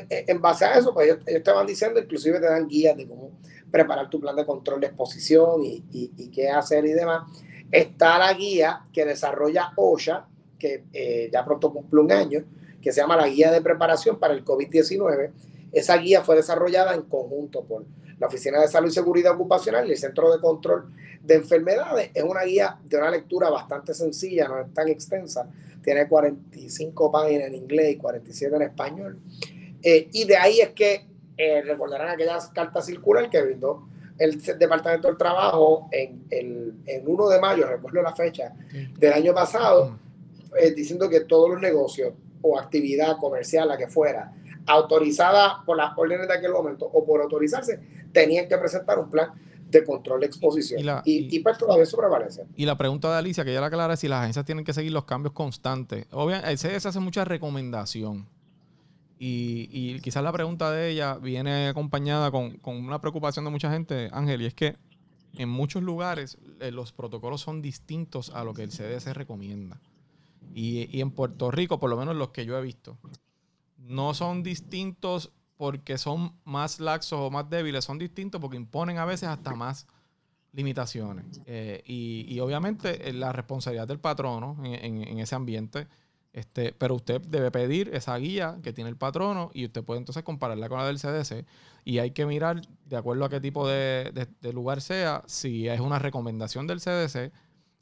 en base a eso, pues ellos, te van diciendo, inclusive te dan guías de cómo preparar tu plan de control de exposición y, y, qué hacer y demás. Está la guía que desarrolla OSHA, que eh, ya pronto cumple un año, que se llama la Guía de Preparación para el COVID-19. Esa guía fue desarrollada en conjunto por la Oficina de Salud y Seguridad Ocupacional y el Centro de Control de Enfermedades. Es una guía de una lectura bastante sencilla, no es tan extensa. Tiene 45 páginas en inglés y 47 en español. Eh, y de ahí es que eh, recordarán aquellas cartas circular que brindó el Departamento del Trabajo en el en 1 de mayo, recuerdo la fecha, del año pasado, eh, diciendo que todos los negocios o actividad comercial, la que fuera, autorizada por las órdenes de aquel momento o por autorizarse, tenían que presentar un plan de control de exposición. Y, y, pues todavía eso prevalece. Y la pregunta de Alicia, que ya la aclara, es si las agencias tienen que seguir los cambios constantes. Obviamente, el CDS hace mucha recomendación. Y, quizás la pregunta de ella viene acompañada con, una preocupación de mucha gente, Ángel, y es que en muchos lugares eh, los protocolos son distintos a lo que el CDC recomienda. Y, en Puerto Rico, por lo menos los que yo he visto, no son distintos porque son más laxos o más débiles, son distintos porque imponen a veces hasta más limitaciones. Eh, y, obviamente eh, la responsabilidad del patrono en, ese ambiente, este, pero usted debe pedir esa guía que tiene el patrono y usted puede entonces compararla con la del CDC y hay que mirar de acuerdo a qué tipo de, lugar sea, si es una recomendación del CDC.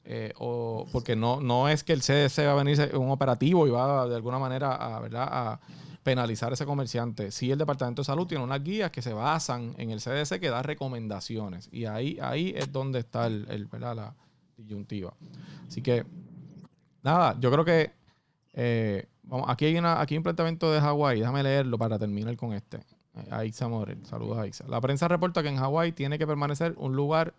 Eh, o porque no, no es que el CDC va a venir un operativo y va de alguna manera a, ¿verdad? a penalizar a ese comerciante. Si el Departamento de Salud tiene unas guías que se basan en el CDC que da recomendaciones. Y ahí, ahí es donde está el, la disyuntiva. Así que, nada, yo creo que eh, vamos, aquí, hay una, aquí un planteamiento de Hawái. Déjame leerlo para terminar con este. Eh, Aixa Morel. Saludos a Aixa. La prensa reporta que en Hawái tiene que permanecer un lugar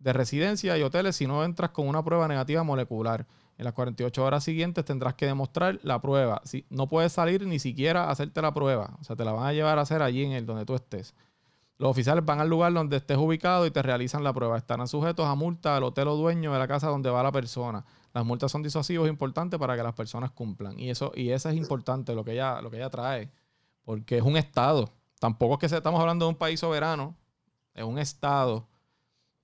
de residencia y hoteles si no entras con una prueba negativa molecular. En las 48 horas siguientes tendrás que demostrar la prueba. Si, no puedes salir ni siquiera a hacerte la prueba. O sea, te la van a llevar a hacer allí en el donde tú estés. Los oficiales van al lugar donde estés ubicado y te realizan la prueba. Estarán sujetos a multa al hotel o dueño de la casa donde va la persona. Las multas son disuasivos importantes para que las personas cumplan. Y eso, y eso es importante lo que ella, lo que ella trae. Porque es un estado. Tampoco es que estamos hablando de un país soberano. Es un estado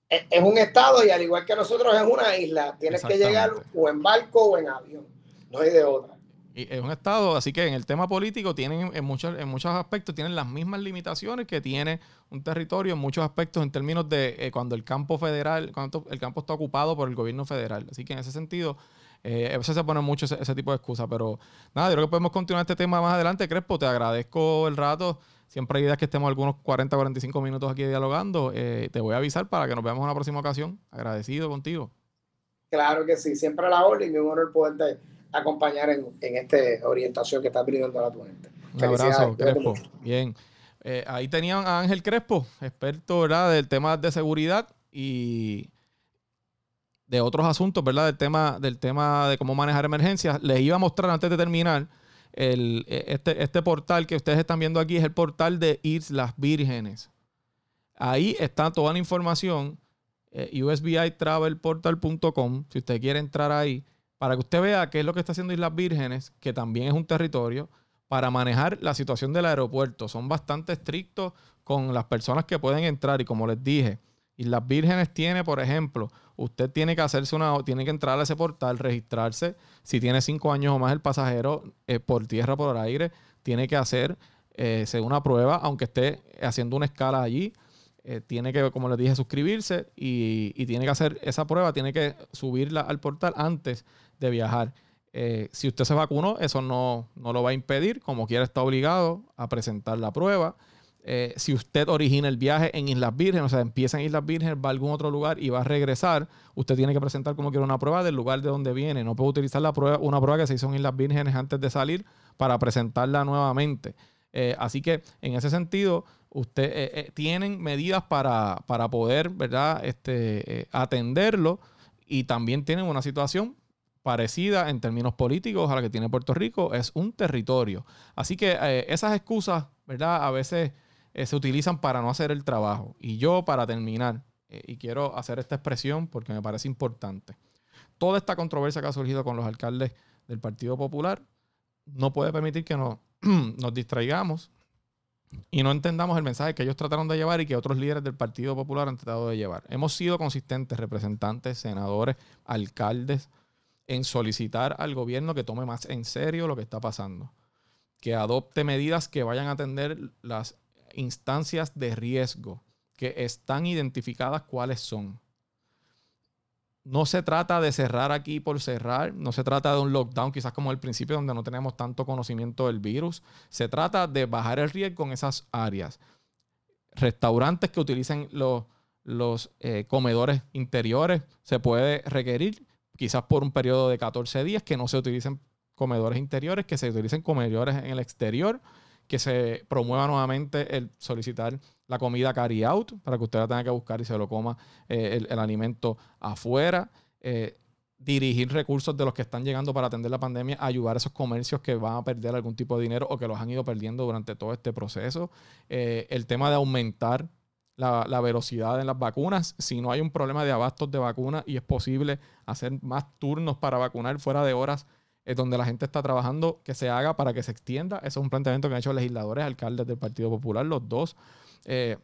es un estado y al igual que nosotros es una isla. Tienes que llegar o en barco o en avión. No hay de otra. Y es un estado, así que en el tema político tienen en muchos, en muchos aspectos tienen las mismas limitaciones que tiene un territorio en muchos aspectos en términos de eh, cuando el campo federal, cuando el campo está ocupado por el gobierno federal. Así que en ese sentido, eh, a veces se pone mucho ese, ese tipo de excusas. Pero nada, yo creo que podemos continuar este tema más adelante. Crespo, te agradezco el rato. Siempre hay ideas que estemos algunos 40, 45 minutos aquí dialogando. Eh, te voy a avisar para que nos veamos en una próxima ocasión. Agradecido contigo. Claro que sí, siempre a la orden y un honor poderte acompañar en, en esta orientación que estás brindando a la tu gente. Un abrazo, Crespo. Bien. Eh, ahí tenían a Ángel Crespo, experto ¿verdad? del tema de seguridad y de otros asuntos, ¿verdad? Del tema, del tema de cómo manejar emergencias. Les iba a mostrar antes de terminar el, e, este, este portal que ustedes están viendo aquí es el portal de Islas Vírgenes. Ahí está toda la información, eh, usbitravelportal.com, si usted quiere entrar ahí, para que usted vea qué es lo que está haciendo Islas Vírgenes, que también es un territorio, para manejar la situación del aeropuerto. Son bastante estrictos con las personas que pueden entrar y como les dije, Islas Vírgenes tiene, por ejemplo, usted tiene que hacerse una, tiene que entrar a ese portal, registrarse. Si tiene cinco años o más el pasajero eh, por tierra, por aire, tiene que hacer eh, una prueba, aunque esté haciendo una escala allí. Eh, tiene que, como les dije, suscribirse y, tiene que hacer esa prueba, tiene que subirla al portal antes de viajar. si usted se vacunó, eso no, no lo va a impedir, como quiera está obligado a presentar la prueba. Eh, si usted origina el viaje en Islas Vírgenes, o sea, empieza en Islas Vírgenes, va a algún otro lugar y va a regresar, usted tiene que presentar como quiera una prueba del lugar de donde viene. No puede utilizar la prueba, una prueba que se hizo en Islas Vírgenes antes de salir para presentarla nuevamente. Eh, así que en ese sentido, usted eh, tienen medidas para, para poder, ¿verdad? Este, atenderlo y también tienen una situación parecida en términos políticos a la que tiene Puerto Rico, es un territorio. Así que esas excusas, ¿verdad? A veces eh, se utilizan para no hacer el trabajo. Y yo, para terminar, eh, y quiero hacer esta expresión porque me parece importante, toda esta controversia que ha surgido con los alcaldes del Partido Popular no puede permitir que nos, (clears throat) nos distraigamos y no entendamos el mensaje que ellos trataron de llevar y que otros líderes del Partido Popular han tratado de llevar. Hemos sido consistentes, representantes, senadores, alcaldes, en solicitar al gobierno que tome más en serio lo que está pasando, que adopte medidas que vayan a atender las instancias de riesgo que están identificadas cuáles son. No se trata de cerrar aquí por cerrar, no se trata de un lockdown quizás como el principio donde no tenemos tanto conocimiento del virus, se trata de bajar el riesgo en esas áreas. Restaurantes que utilicen los, los eh, comedores interiores se puede requerir quizás por un periodo de 14 días que no se utilicen comedores interiores, que se utilicen comedores en el exterior que se promueva nuevamente el solicitar la comida carry out para que usted la tenga que buscar y se lo coma eh, el, alimento afuera. Eh, dirigir recursos de los que están llegando para atender la pandemia, ayudar a esos comercios que van a perder algún tipo de dinero o que los han ido perdiendo durante todo este proceso. Eh, el tema de aumentar la, velocidad en las vacunas. Si no hay un problema de abastos de vacunas y es posible hacer más turnos para vacunar fuera de horas es donde la gente está trabajando, que se haga para que se extienda. Eso es un planteamiento que han hecho legisladores, alcaldes del Partido Popular, los dos. Eh,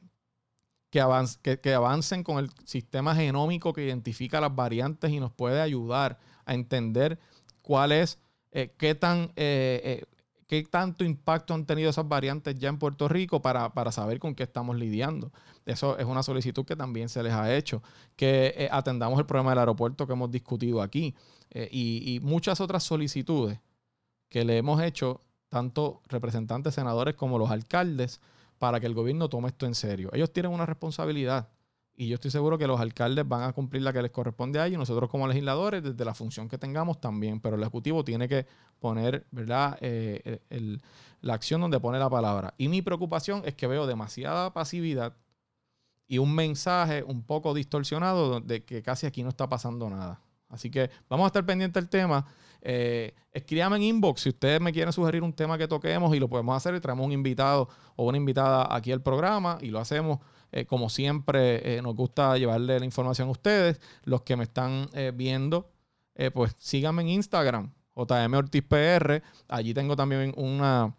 que, que, avancen con el sistema genómico que identifica las variantes y nos puede ayudar a entender cuál es, eh, qué, tan, eh, eh, qué tanto impacto han tenido esas variantes ya en Puerto Rico para, saber con qué estamos lidiando. Eso es una solicitud que también se les ha hecho, que atendamos el problema del aeropuerto que hemos discutido aquí y, y muchas otras solicitudes que le hemos hecho tanto representantes, senadores como los alcaldes para que el gobierno tome esto en serio. Ellos tienen una responsabilidad y yo estoy seguro que los alcaldes van a cumplir la que les corresponde a ellos nosotros como legisladores, desde la función que tengamos también, pero el Ejecutivo tiene que poner ¿verdad? Eh, la acción donde pone la palabra. Y mi preocupación es que veo demasiada pasividad y un mensaje un poco distorsionado de que casi aquí no está pasando nada. Así que vamos a estar pendientes del tema. Eh, escríbame en inbox si ustedes me quieren sugerir un tema que toquemos y lo podemos hacer traemos un invitado o una invitada aquí al programa y lo hacemos. Eh, como siempre, eh, nos gusta llevarle la información a ustedes. Los que me están viendo, pues síganme en Instagram, JM Ortiz PR. Allí tengo también una.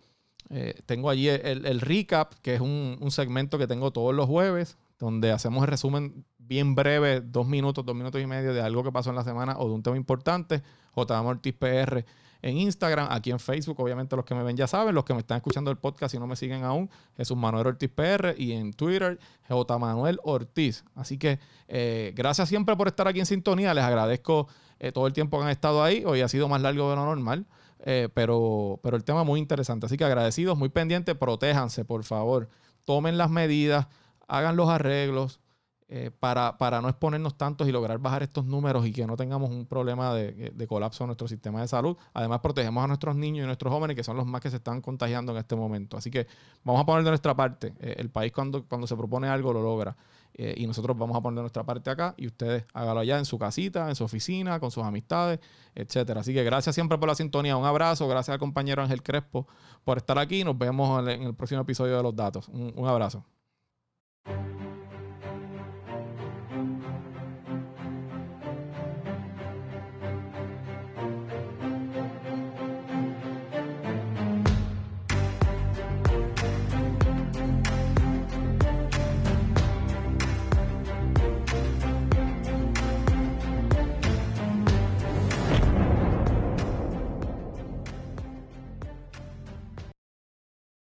tengo allí el, recap, que es un, un segmento que tengo todos los jueves, donde hacemos el resumen bien breve, dos minutos, dos minutos y medio de algo que pasó en la semana o de un tema importante. JM Ortiz PR en Instagram, aquí en Facebook, obviamente los que me ven ya saben, los que me están escuchando el podcast y no me siguen aún, Jesús Manuel Ortiz PR y en Twitter, J. Manuel Ortiz. Así que eh, gracias siempre por estar aquí en sintonía, les agradezco eh, todo el tiempo que han estado ahí, hoy ha sido más largo de lo normal. Eh, pero, pero el tema muy interesante. Así que agradecidos, muy pendientes, protéjanse, por favor. Tomen las medidas, hagan los arreglos, eh, para, para, no exponernos tantos y lograr bajar estos números y que no tengamos un problema de, de, colapso en nuestro sistema de salud. Además, protegemos a nuestros niños y nuestros jóvenes, que son los más que se están contagiando en este momento. Así que vamos a poner de nuestra parte. Eh, el país cuando, cuando se propone algo lo logra. Eh, y nosotros vamos a poner de nuestra parte acá y ustedes háganlo allá en su casita, en su oficina, con sus amistades, etcétera. Así que gracias siempre por la sintonía. Un abrazo. Gracias al compañero Ángel Crespo por estar aquí. Nos vemos en el próximo episodio de Los Datos. un abrazo.